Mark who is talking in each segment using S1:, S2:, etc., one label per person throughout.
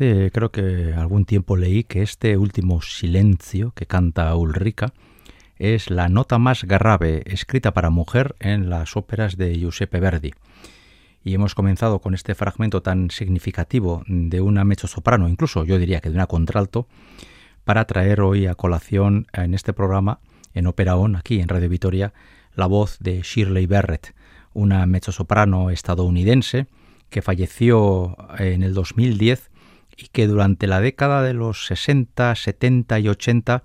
S1: Hace creo que algún tiempo leí que este último silencio que canta Ulrica es la nota más grave escrita para mujer en las óperas de Giuseppe Verdi. Y hemos comenzado con este fragmento tan significativo de una mezzo-soprano, incluso yo diría que de una contralto, para traer hoy a colación en este programa, en Ópera On, aquí en Radio Vitoria, la voz de Shirley Barrett, una mezzo-soprano estadounidense que falleció en el 2010 y que durante la década de los 60, 70 y 80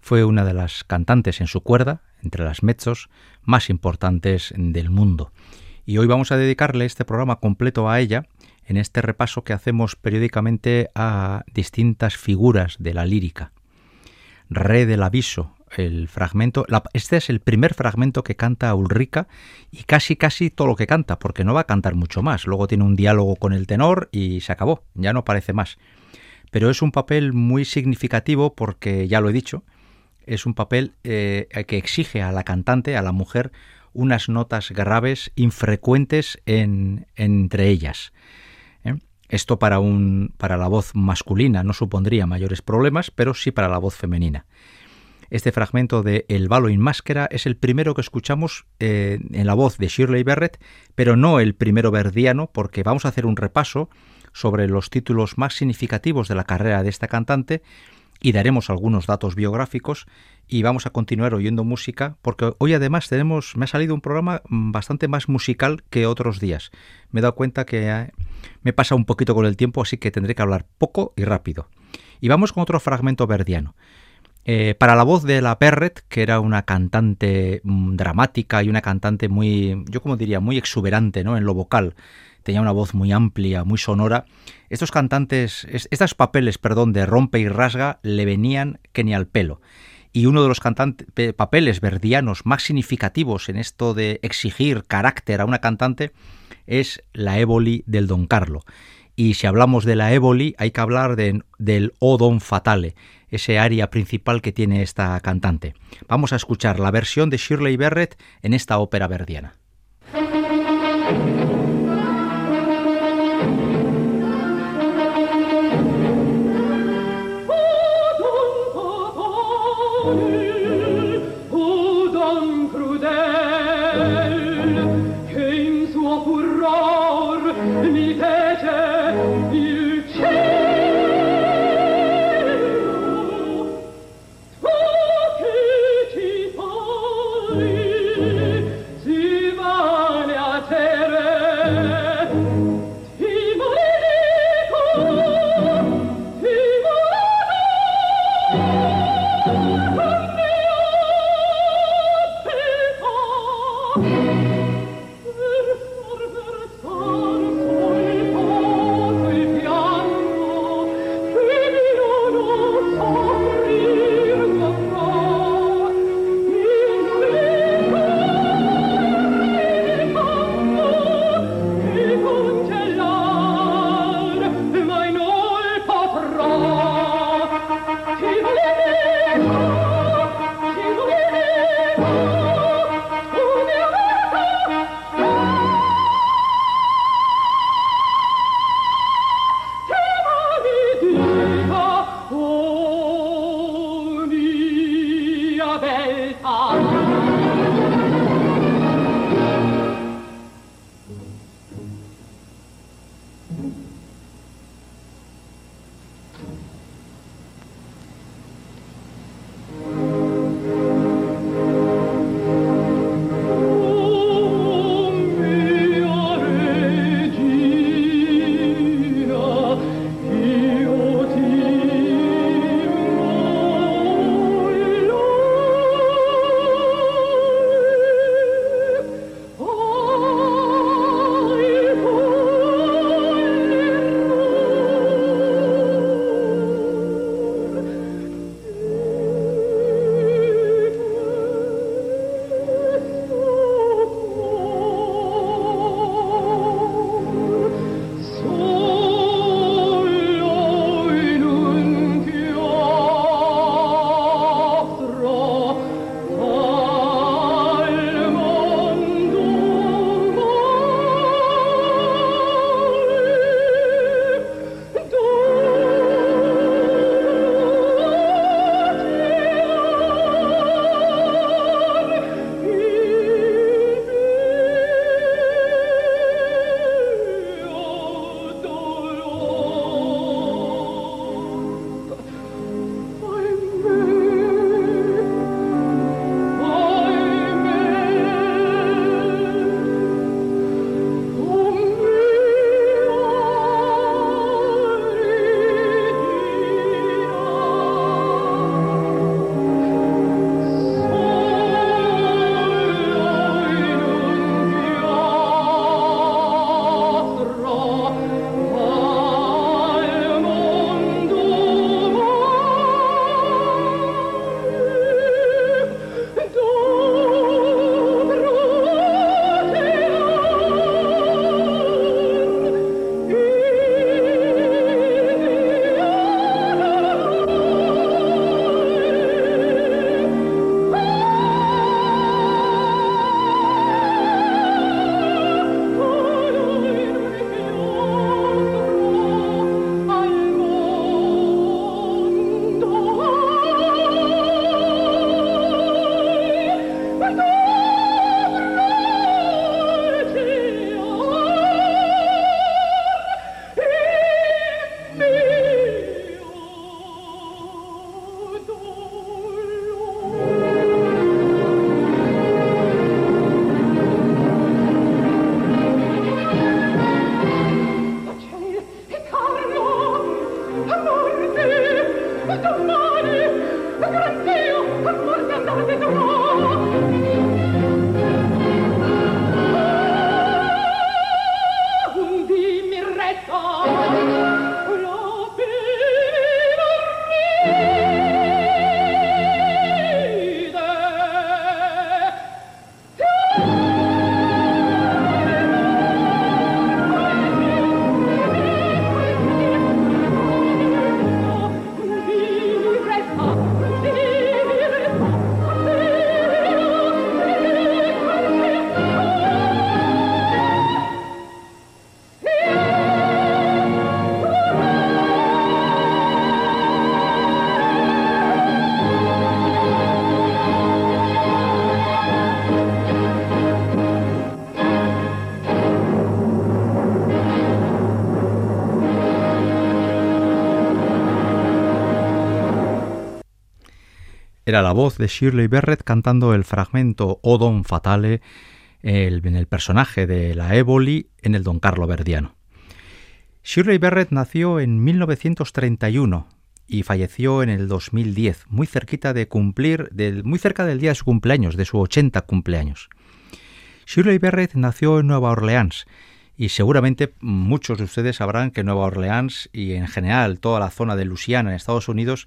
S1: fue una de las cantantes en su cuerda, entre las mezzos, más importantes del mundo. Y hoy vamos a dedicarle este programa completo a ella, en este repaso que hacemos periódicamente a distintas figuras de la lírica. Re del aviso, el fragmento, este es el primer fragmento que canta Ulrica y casi casi todo lo que canta, porque no va a cantar mucho más. Luego tiene un diálogo con el tenor y se acabó, ya no parece más. Pero es un papel muy significativo porque, ya lo he dicho, es un papel eh, que exige a la cantante, a la mujer, unas notas graves infrecuentes en, entre ellas. ¿eh? Esto para, un, para la voz masculina no supondría mayores problemas, pero sí para la voz femenina. Este fragmento de El balo in máscara es el primero que escuchamos eh, en la voz de Shirley Barrett, pero no el primero verdiano, porque vamos a hacer un repaso sobre los títulos más significativos de la carrera de esta cantante y daremos algunos datos biográficos y vamos a continuar oyendo música porque hoy además tenemos me ha salido un programa bastante más musical que otros días. Me he dado cuenta que eh, me pasa un poquito con el tiempo, así que tendré que hablar poco y rápido. Y vamos con otro fragmento verdiano. Eh, para la voz de la Perret, que era una cantante mm, dramática y una cantante muy, yo como diría, muy exuberante ¿no? en lo vocal, tenía una voz muy amplia, muy sonora. Estos cantantes, estos papeles, perdón, de rompe y rasga le venían que ni al pelo. Y uno de los papeles verdianos más significativos en esto de exigir carácter a una cantante es la Éboli del Don Carlo. Y si hablamos de la Éboli, hay que hablar del O Don Fatale, ese área principal que tiene esta cantante. Vamos a escuchar la versión de Shirley Barrett en esta ópera verdiana. Era la voz de Shirley Barrett cantando el fragmento O Don Fatale en el personaje de la Éboli en el Don Carlo Verdiano. Shirley Barrett nació en 1931 y falleció en el 2010, muy cerquita de cumplir, muy cerca del día de su cumpleaños, de su 80 cumpleaños. Shirley Barrett nació en Nueva Orleans y seguramente muchos de ustedes sabrán que Nueva Orleans y en general toda la zona de Luisiana en Estados Unidos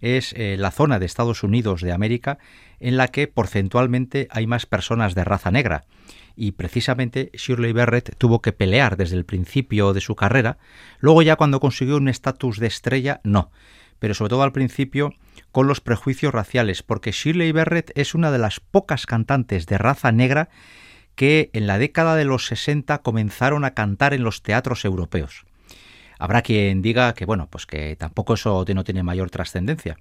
S1: es eh, la zona de Estados Unidos de América en la que porcentualmente hay más personas de raza negra. Y precisamente Shirley Barrett tuvo que pelear desde el principio de su carrera, luego ya cuando consiguió un estatus de estrella, no, pero sobre todo al principio con los prejuicios raciales, porque Shirley Barrett es una de las pocas cantantes de raza negra que en la década de los 60 comenzaron a cantar en los teatros europeos. Habrá quien diga que, bueno, pues que tampoco eso no tiene mayor trascendencia.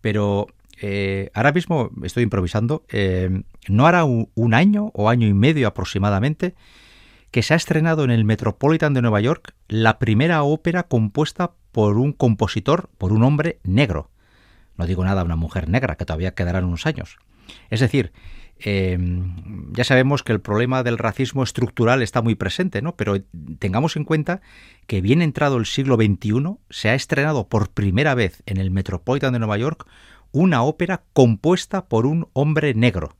S1: Pero eh, ahora mismo estoy improvisando. Eh, no hará un, año o año y medio aproximadamente que se ha estrenado en el Metropolitan de Nueva York la primera ópera compuesta por un compositor, por un hombre negro. No digo nada a una mujer negra, que todavía quedarán unos años. Es decir, Em, ya sabemos que el problema del racismo estructural está muy presente, ¿no? Pero tengamos en cuenta que bien entrado el siglo XXI se ha estrenado por primera vez en el Metropolitan de Nueva York una ópera compuesta por un hombre negro.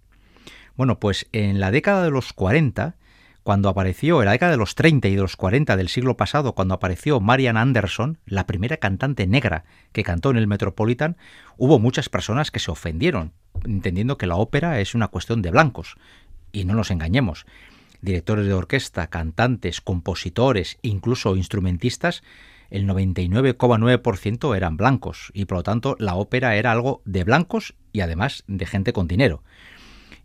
S1: Bueno, pues en la década de los 40 cuando apareció, en la década de los 30 y de los 40 del siglo pasado, cuando apareció Marian Anderson, la primera cantante negra que cantó en el Metropolitan, hubo muchas personas que se ofendieron, entendiendo que la ópera es una cuestión de blancos. Y no nos engañemos. Directores de orquesta, cantantes, compositores, incluso instrumentistas, el 99,9% eran blancos y por lo tanto la ópera era algo de blancos y además de gente con dinero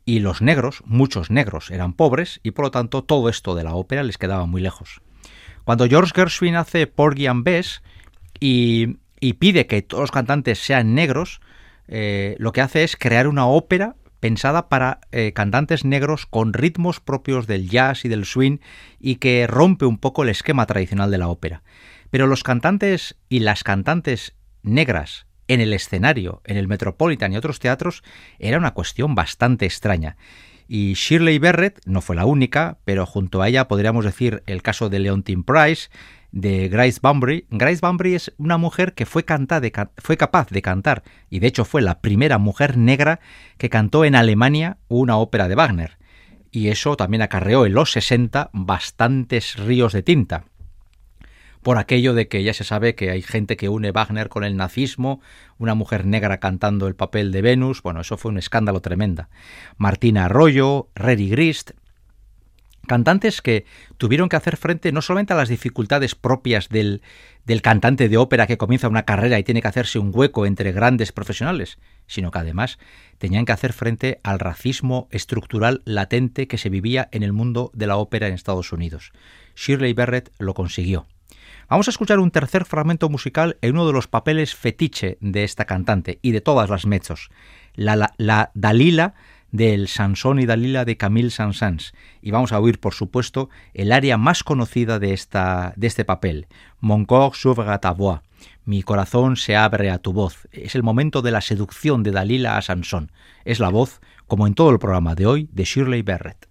S1: y los negros, muchos negros, eran pobres y por lo tanto todo esto de la ópera les quedaba muy lejos. Cuando George Gershwin hace Porgy and Bess y, pide que todos los cantantes sean negros, eh, lo que hace es crear una ópera pensada para eh, cantantes negros con ritmos propios del jazz y del swing y que rompe un poco el esquema tradicional de la ópera. Pero los cantantes y las cantantes negras en el escenario, en el Metropolitan y otros teatros, era una cuestión bastante extraña. Y Shirley Barrett no fue la única, pero junto a ella podríamos decir el caso de Leontine Price, de Grace Bunbury. Grace Bunbury es una mujer que fue, fue capaz de cantar, y de hecho fue la primera mujer negra que cantó en Alemania una ópera de Wagner. Y eso también acarreó en los 60 bastantes ríos de tinta por aquello de que ya se sabe que hay gente que une Wagner con el nazismo, una mujer negra cantando el papel de Venus, bueno, eso fue un escándalo tremenda. Martina Arroyo, Reddy Grist, cantantes que tuvieron que hacer frente no solamente a las dificultades propias del, del cantante de ópera que comienza una carrera y tiene que hacerse un hueco entre grandes profesionales, sino que además tenían que hacer frente al racismo estructural latente que se vivía en el mundo de la ópera en Estados Unidos. Shirley Barrett lo consiguió. Vamos a escuchar un tercer fragmento musical en uno de los papeles fetiche de esta cantante y de todas las mechos, la, la, Dalila del Sansón y Dalila de Camille Saint-Saëns. Y vamos a oír, por supuesto, el área más conocida de, esta, de este papel, Mon corps s'ouvre à ta voix. Mi corazón se abre a tu voz. Es el momento de la seducción de Dalila a Sansón. Es la voz, como en todo el programa de hoy, de Shirley Barrett.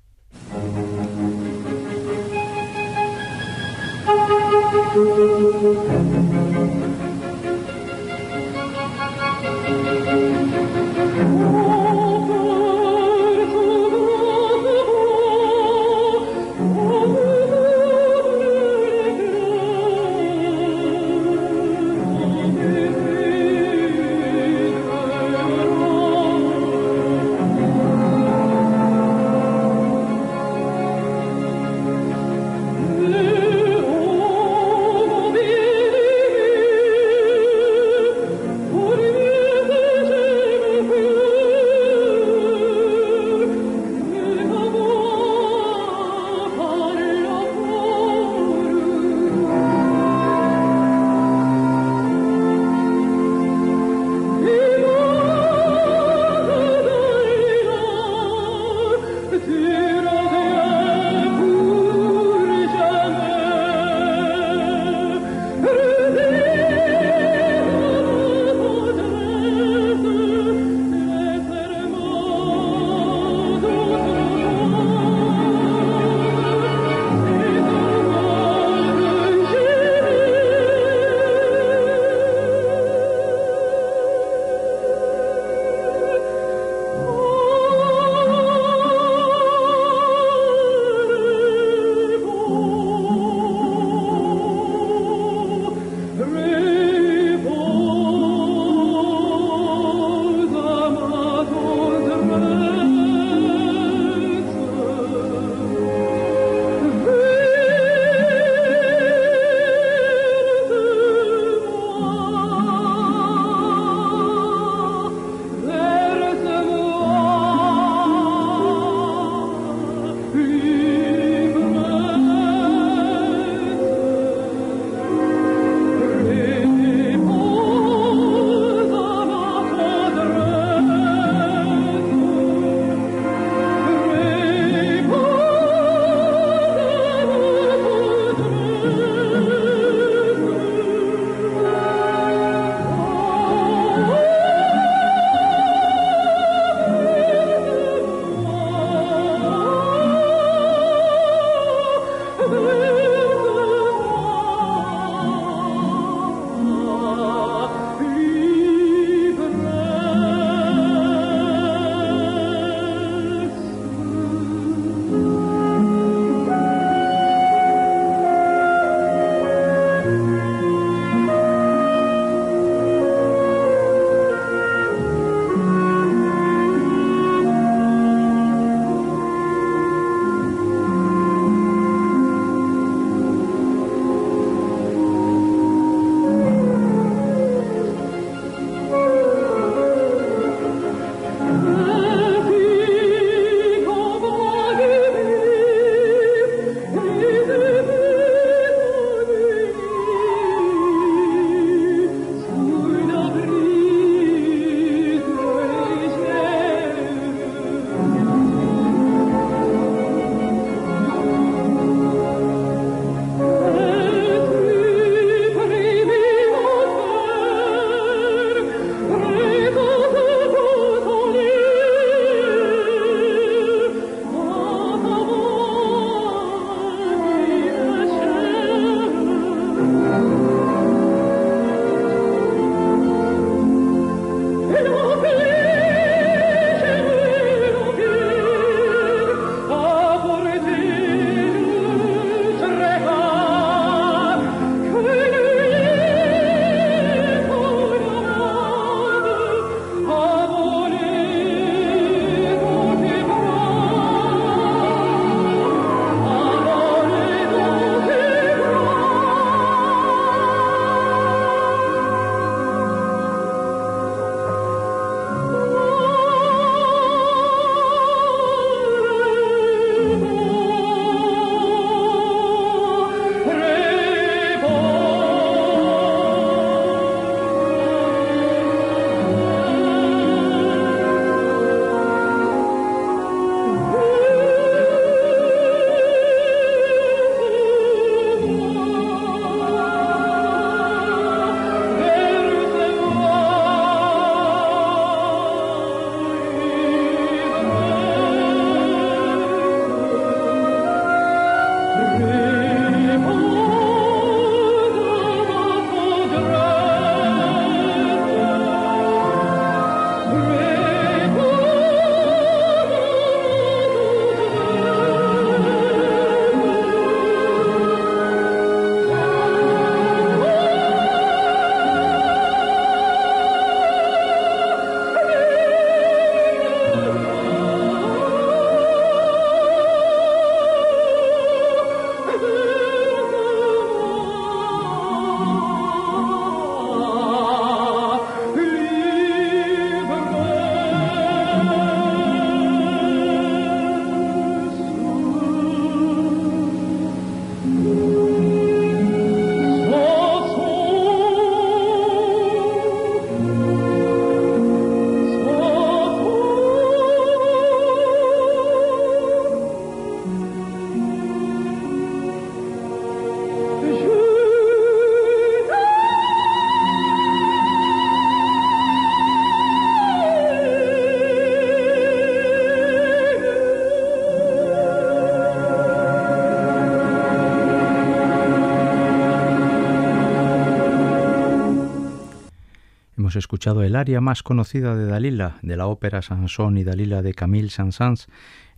S1: Escuchado el aria más conocida de Dalila, de la ópera Sansón y Dalila de Camille Saint-Saëns,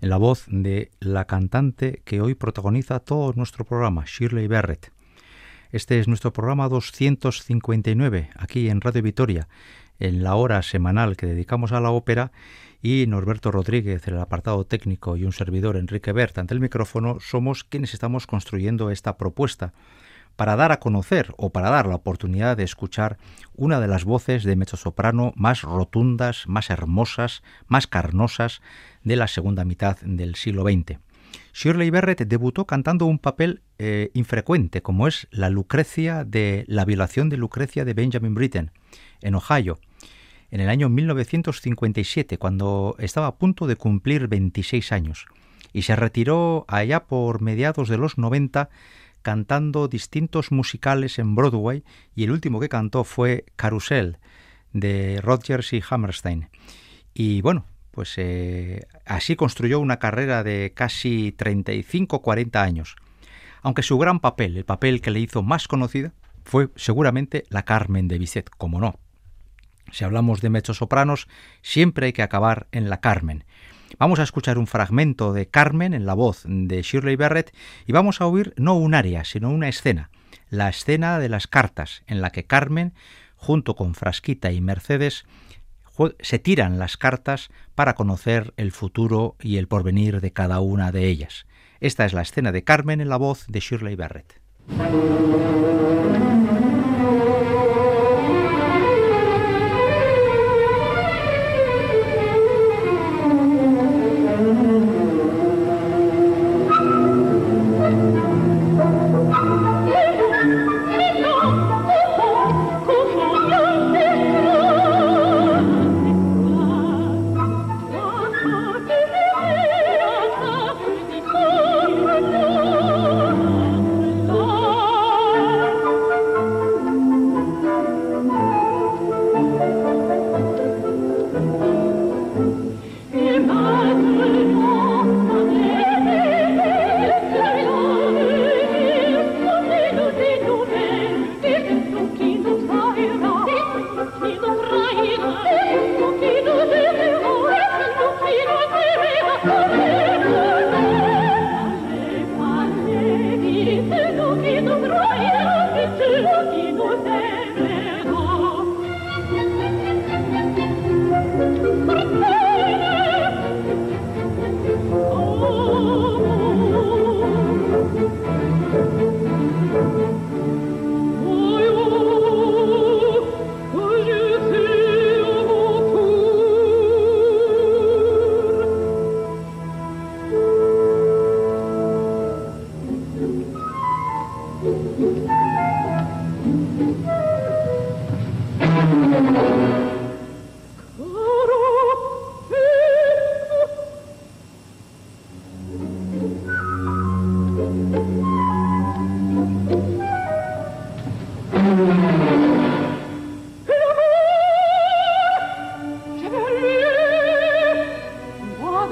S1: en la voz de la cantante que hoy protagoniza todo nuestro programa, Shirley Barrett. Este es nuestro programa 259, aquí en Radio Vitoria, en la hora semanal que dedicamos a la ópera, y Norberto Rodríguez, el apartado técnico, y un servidor, Enrique Bert, ante el micrófono, somos quienes estamos construyendo esta propuesta para dar a conocer o para dar la oportunidad de escuchar una de las voces de mezzosoprano más rotundas, más hermosas, más carnosas de la segunda mitad del siglo XX. Shirley Barrett debutó cantando un papel eh, infrecuente, como es la Lucrecia de la violación de Lucrecia de Benjamin Britten, en Ohio, en el año 1957, cuando estaba a punto de cumplir 26 años, y se retiró allá por mediados de los 90 cantando distintos musicales en Broadway y el último que cantó fue Carousel de Rodgers y Hammerstein. Y bueno, pues eh, así construyó una carrera de casi 35-40 años. Aunque su gran papel, el papel que le hizo más conocida, fue seguramente la Carmen de Bizet, como no. Si hablamos de mezzosopranos, siempre hay que acabar en la Carmen. Vamos a escuchar un fragmento de Carmen en la voz de Shirley Barrett y vamos a oír no un área, sino una escena, la escena de las cartas, en la que Carmen, junto con Frasquita y Mercedes, se tiran las cartas para conocer el futuro y el porvenir de cada una de ellas. Esta es la escena de Carmen en la voz de Shirley Barrett.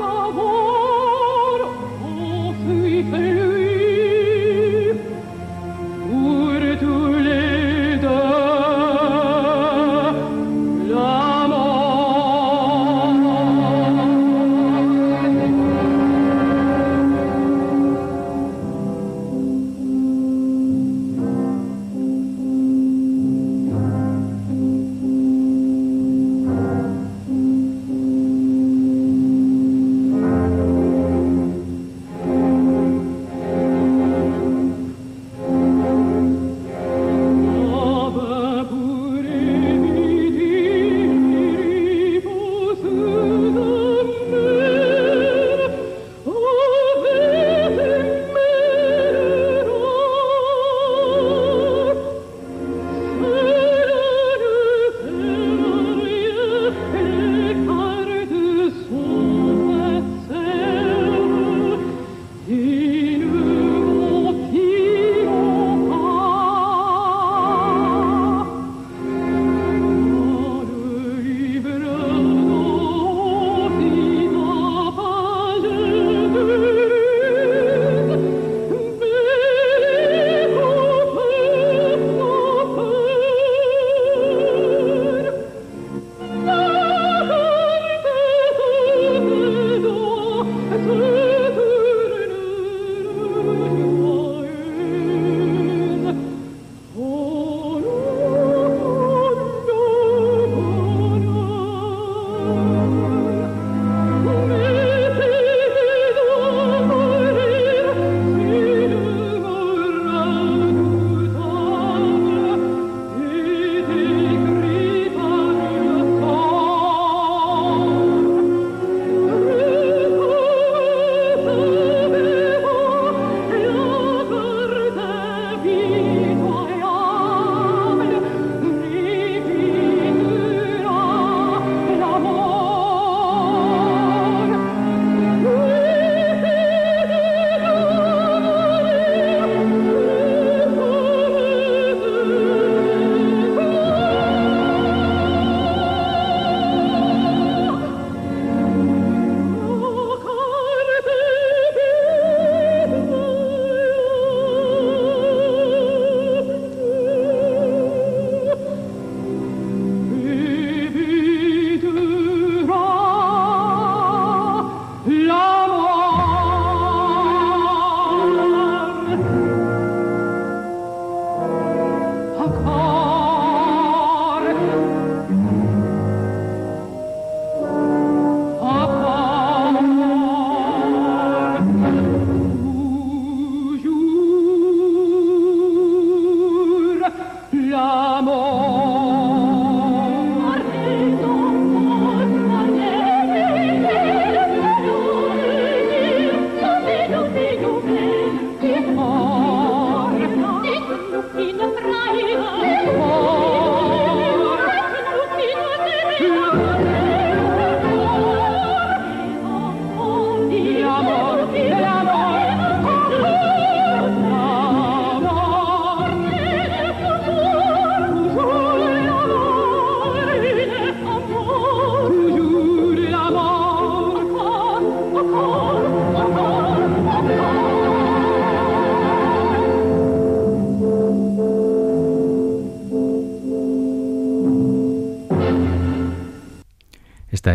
S1: 我。Yeah.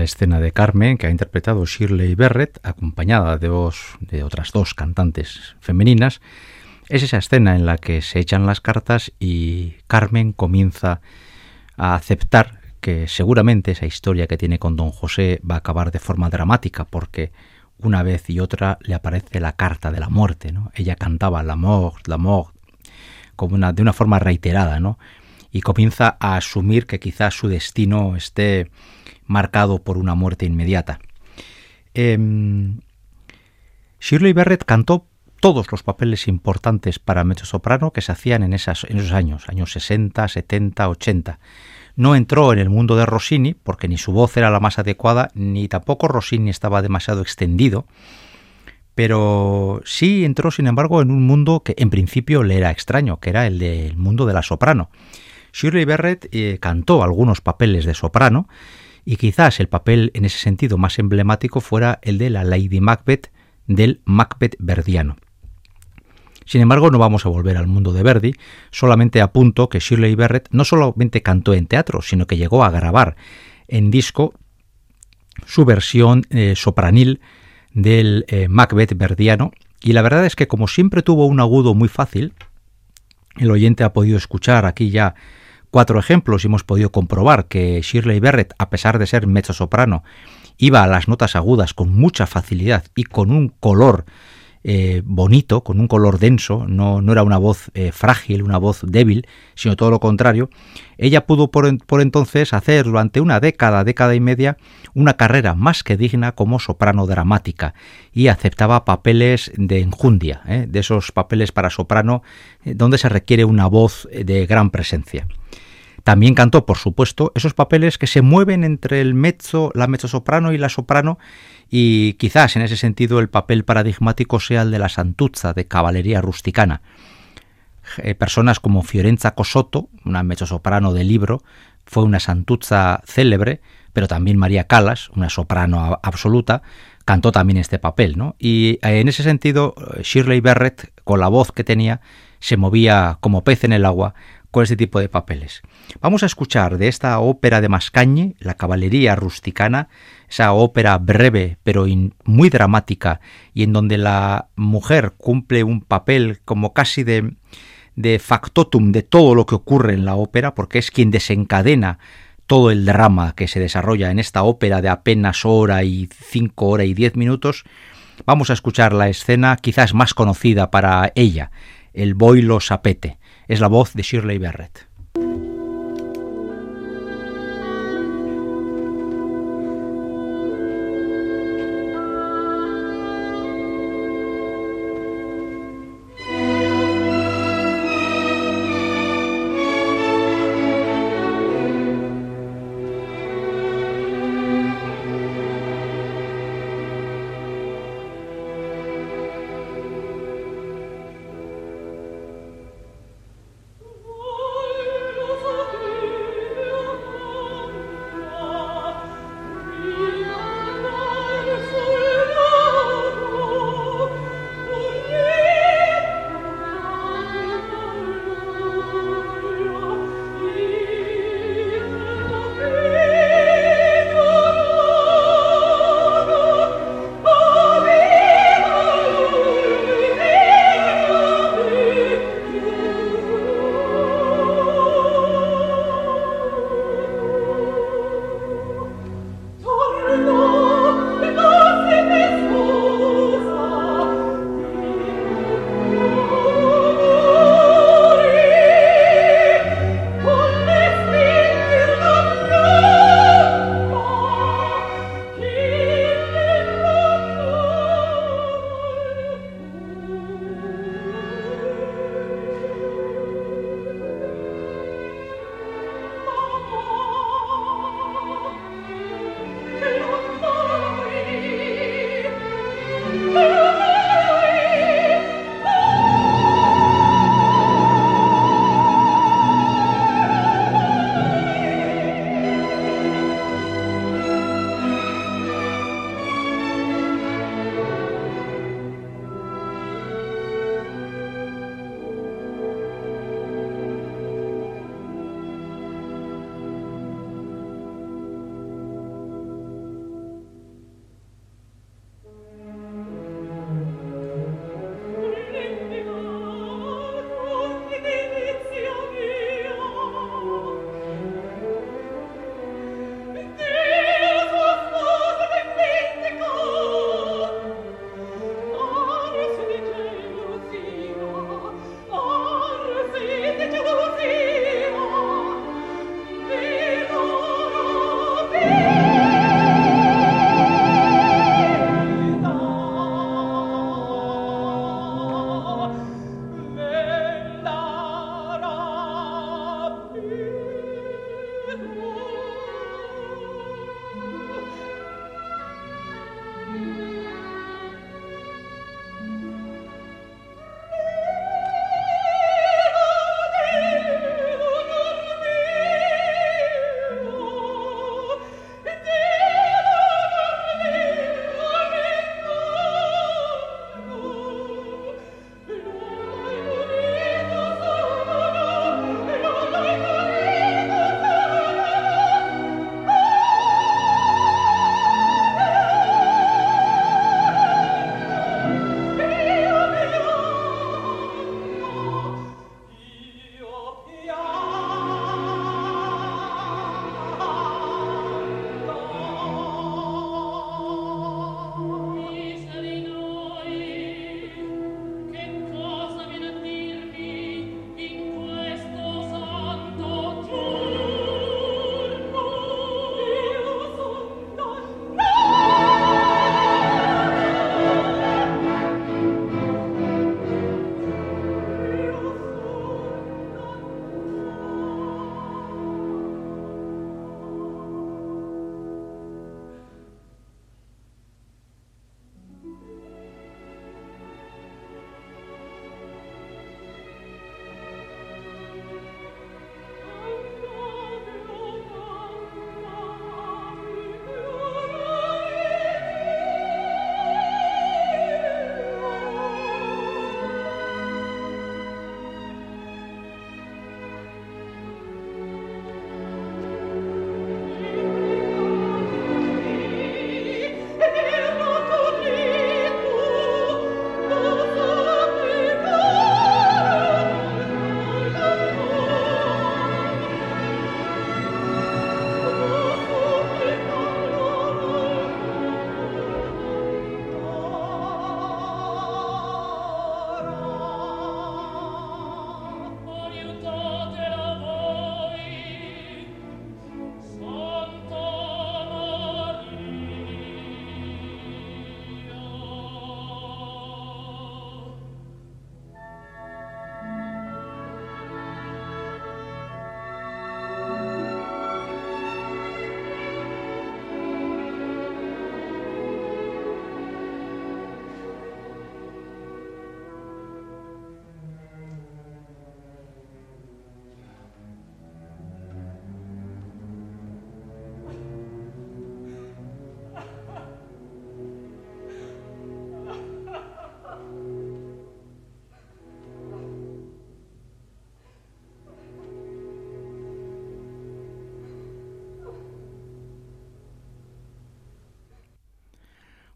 S1: Escena de Carmen que ha interpretado Shirley Barrett, acompañada de, de otras dos cantantes femeninas, es esa escena en la que se echan las cartas y Carmen comienza a aceptar que seguramente esa historia que tiene con don José va a acabar de forma dramática porque una vez y otra le aparece la carta de la muerte, ¿no? Ella cantaba la mort, la mort, como una, de una forma reiterada, ¿no? Y comienza a asumir que quizás su destino esté marcado por una muerte inmediata. Em, Shirley Barrett cantó todos los papeles importantes para soprano que se hacían en esos años, años 60, 70, 80. No entró en el mundo de Rossini porque ni su voz era la más adecuada, ni tampoco Rossini estaba demasiado extendido, pero sí entró, sin embargo, en un mundo que en principio le era extraño, que era el del mundo de la soprano. Shirley Barrett eh, cantó algunos papeles de soprano, y quizás el papel en ese sentido más emblemático fuera el de la Lady Macbeth del Macbeth verdiano. Sin embargo, no vamos a volver al mundo de Verdi, solamente apunto que Shirley Barrett no solamente cantó en teatro, sino que llegó a grabar en disco su versión eh, sopranil del eh, Macbeth verdiano, y la verdad es que como siempre tuvo un agudo muy fácil, el oyente ha podido escuchar aquí ya cuatro ejemplos y hemos podido comprobar que Shirley Barrett, a pesar de ser mezzo-soprano, iba a las notas agudas con mucha facilidad y con un color eh, bonito, con un color denso, no, no era una voz eh, frágil, una voz débil, sino todo lo contrario, ella pudo por, entonces hacer durante una década, década y media, una carrera más que digna como soprano dramática y aceptaba papeles de enjundia, ¿eh? de esos papeles para soprano donde se requiere una voz de gran presencia. También cantó, por supuesto, esos papeles que se mueven entre el mezzo, la mezzosoprano y la soprano, y quizás en ese sentido el papel paradigmático sea el de la santuzza de caballería rusticana. Eh, personas como Fiorenza Cosotto, una mezzosoprano de libro, fue una santuzza célebre, pero también María Calas, una soprano absoluta, cantó también este papel, ¿no? Y eh, en ese sentido, eh, Shirley Barrett, con la voz que tenía, se movía como pez en el agua con este tipo de papeles. Vamos a escuchar de esta ópera de Mascañe, La caballería rusticana, esa ópera breve pero muy dramática y en donde la mujer cumple un papel como casi de, de factotum de todo lo que ocurre en la ópera, porque es quien desencadena todo el drama que se desarrolla en esta ópera de apenas hora y cinco horas y diez minutos, vamos a escuchar la escena quizás más conocida para ella, el boilo sapete es la voz de Shirley Barrett.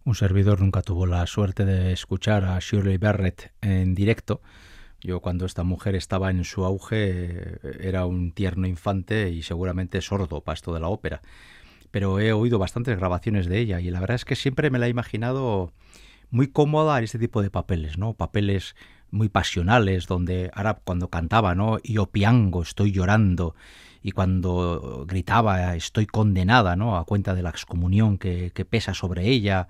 S1: Un servidor nunca tuvo la suerte de escuchar a Shirley Barrett en directo. Yo cuando esta mujer estaba en su auge era un tierno infante y seguramente sordo para esto de la ópera. Pero he oído bastantes grabaciones de ella y la verdad es que siempre me la he imaginado muy cómoda en este tipo de papeles, ¿no? Papeles muy pasionales donde ahora cuando cantaba, ¿no? Yo piango, estoy llorando y cuando gritaba estoy condenada, ¿no? A cuenta de la excomunión que, que pesa sobre ella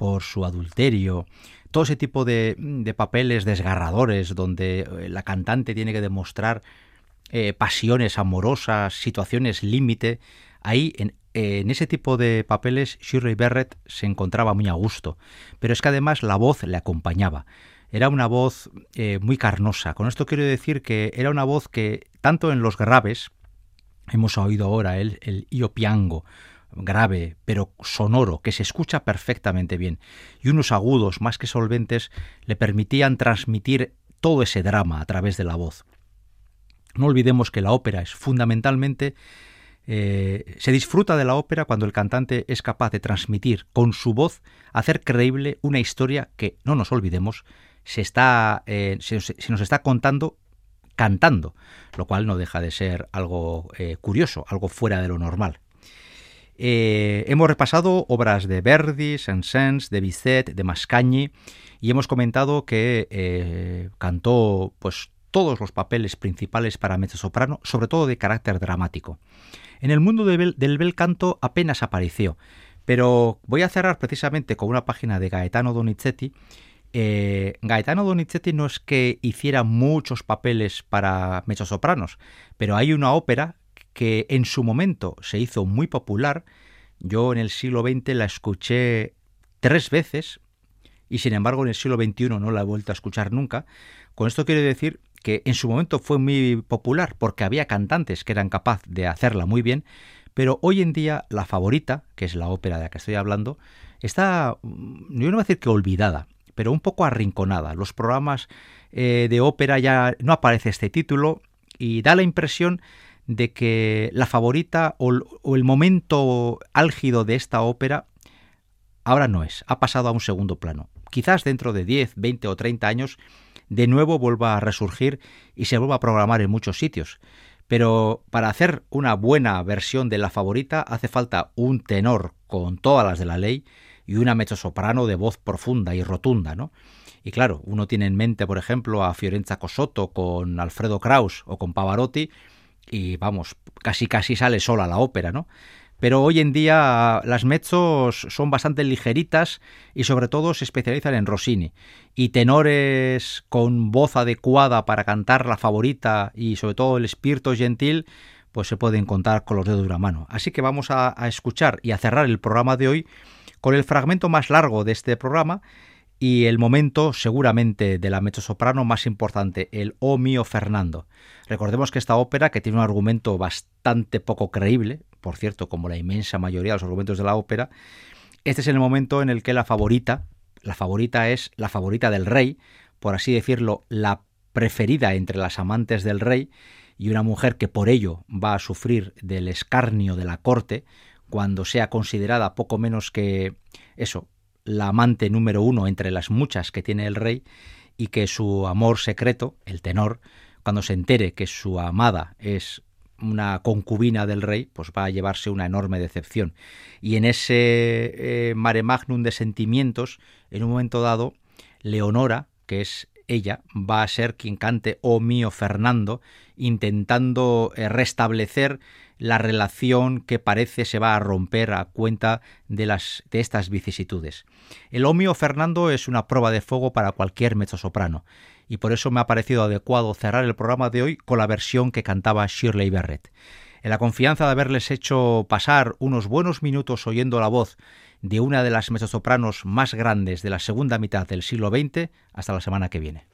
S1: por su adulterio, todo ese tipo de, papeles desgarradores donde eh, la cantante tiene que demostrar eh, pasiones amorosas, situaciones límite, ahí en, ese tipo de papeles Shirley Barrett se encontraba muy a gusto, pero es que además la voz le acompañaba. Era una voz eh, muy carnosa. Con esto quiero decir que era una voz que, tanto en los graves, hemos oído ahora el, el io piango, grave, pero sonoro, que se escucha perfectamente bien, y unos agudos más que solventes le permitían transmitir todo ese drama a través de la voz. No olvidemos que la ópera es fundamentalmente eh, se disfruta de la ópera cuando el cantante es capaz de transmitir con su voz, hacer creíble una historia que, no nos olvidemos, se, está, eh, se, nos está contando cantando, lo cual no deja de ser algo eh, curioso, algo fuera de lo normal. Eh, hemos repasado obras de Verdi, Saint-Saëns, de Bizet, de Mascagni y hemos comentado que eh, cantó pues todos los papeles principales para mezzosoprano, sobre todo de carácter dramático. En el mundo del, bel canto apenas apareció, pero voy a cerrar precisamente con una página de Gaetano Donizetti. Eh, Gaetano Donizetti no es que hiciera muchos papeles para mezzosopranos, pero hay una ópera que en su momento se hizo muy popular. Yo en el siglo XX la escuché tres veces y sin embargo en el siglo XXI no la he vuelto a escuchar nunca. Con esto quiero decir que en su momento fue muy popular porque había cantantes que eran capaces de hacerla muy bien, pero hoy en día la favorita, que es la ópera de la que estoy hablando, está, yo no voy a decir que olvidada, pero un poco arrinconada. Los programas eh, de ópera ya no aparece este título y da la impresión de que la favorita o, el momento álgido de esta ópera ahora no es, ha pasado a un segundo plano. Quizás dentro de 10, 20 o 30 años de nuevo vuelva a resurgir y se vuelva a programar en muchos sitios. Pero para hacer una buena versión de la favorita hace falta un tenor con todas las de la ley y una mezzosoprano de voz profunda y rotunda, ¿no? Y claro, uno tiene en mente, por ejemplo, a Fiorenza Cosotto con Alfredo Kraus o con Pavarotti, y vamos, casi casi sale sola la ópera, ¿no? Pero hoy en día las mezzos son bastante ligeritas y sobre todo se especializan en Rossini. Y tenores con voz adecuada para cantar la favorita y sobre todo el espíritu gentil, pues se pueden contar con los dedos de una mano. Así que vamos a, a escuchar y a cerrar el programa de hoy con el fragmento más largo de este programa y el momento seguramente de la mezzosoprano más importante, el Oh mío Fernando. Recordemos que esta ópera, que tiene un argumento bastante poco creíble, por cierto, como la inmensa mayoría de los argumentos de la ópera, este es el momento en el que la favorita, la favorita es la favorita del rey, por así decirlo, la preferida entre las amantes del rey, y una mujer que por ello va a sufrir del escarnio de la corte, cuando sea considerada poco menos que eso, la amante número uno entre las muchas que tiene el rey y que su amor secreto, el tenor, cuando se entere que su amada es una concubina del rey, pues va a llevarse una enorme decepción. Y en ese eh, mare magnum de sentimientos, en un momento dado, Leonora, que es ella, va a ser quien cante Oh mío Fernando, intentando eh, restablecer la relación que parece se va a romper a cuenta de, las, de estas vicisitudes. El Omio Fernando es una prueba de fuego para cualquier mezzosoprano, y por eso me ha parecido adecuado cerrar el programa de hoy con la versión que cantaba Shirley Barrett. En la confianza de haberles hecho pasar unos buenos minutos oyendo la voz de una de las mezzosopranos más grandes de la segunda mitad del siglo XX, hasta la semana que viene.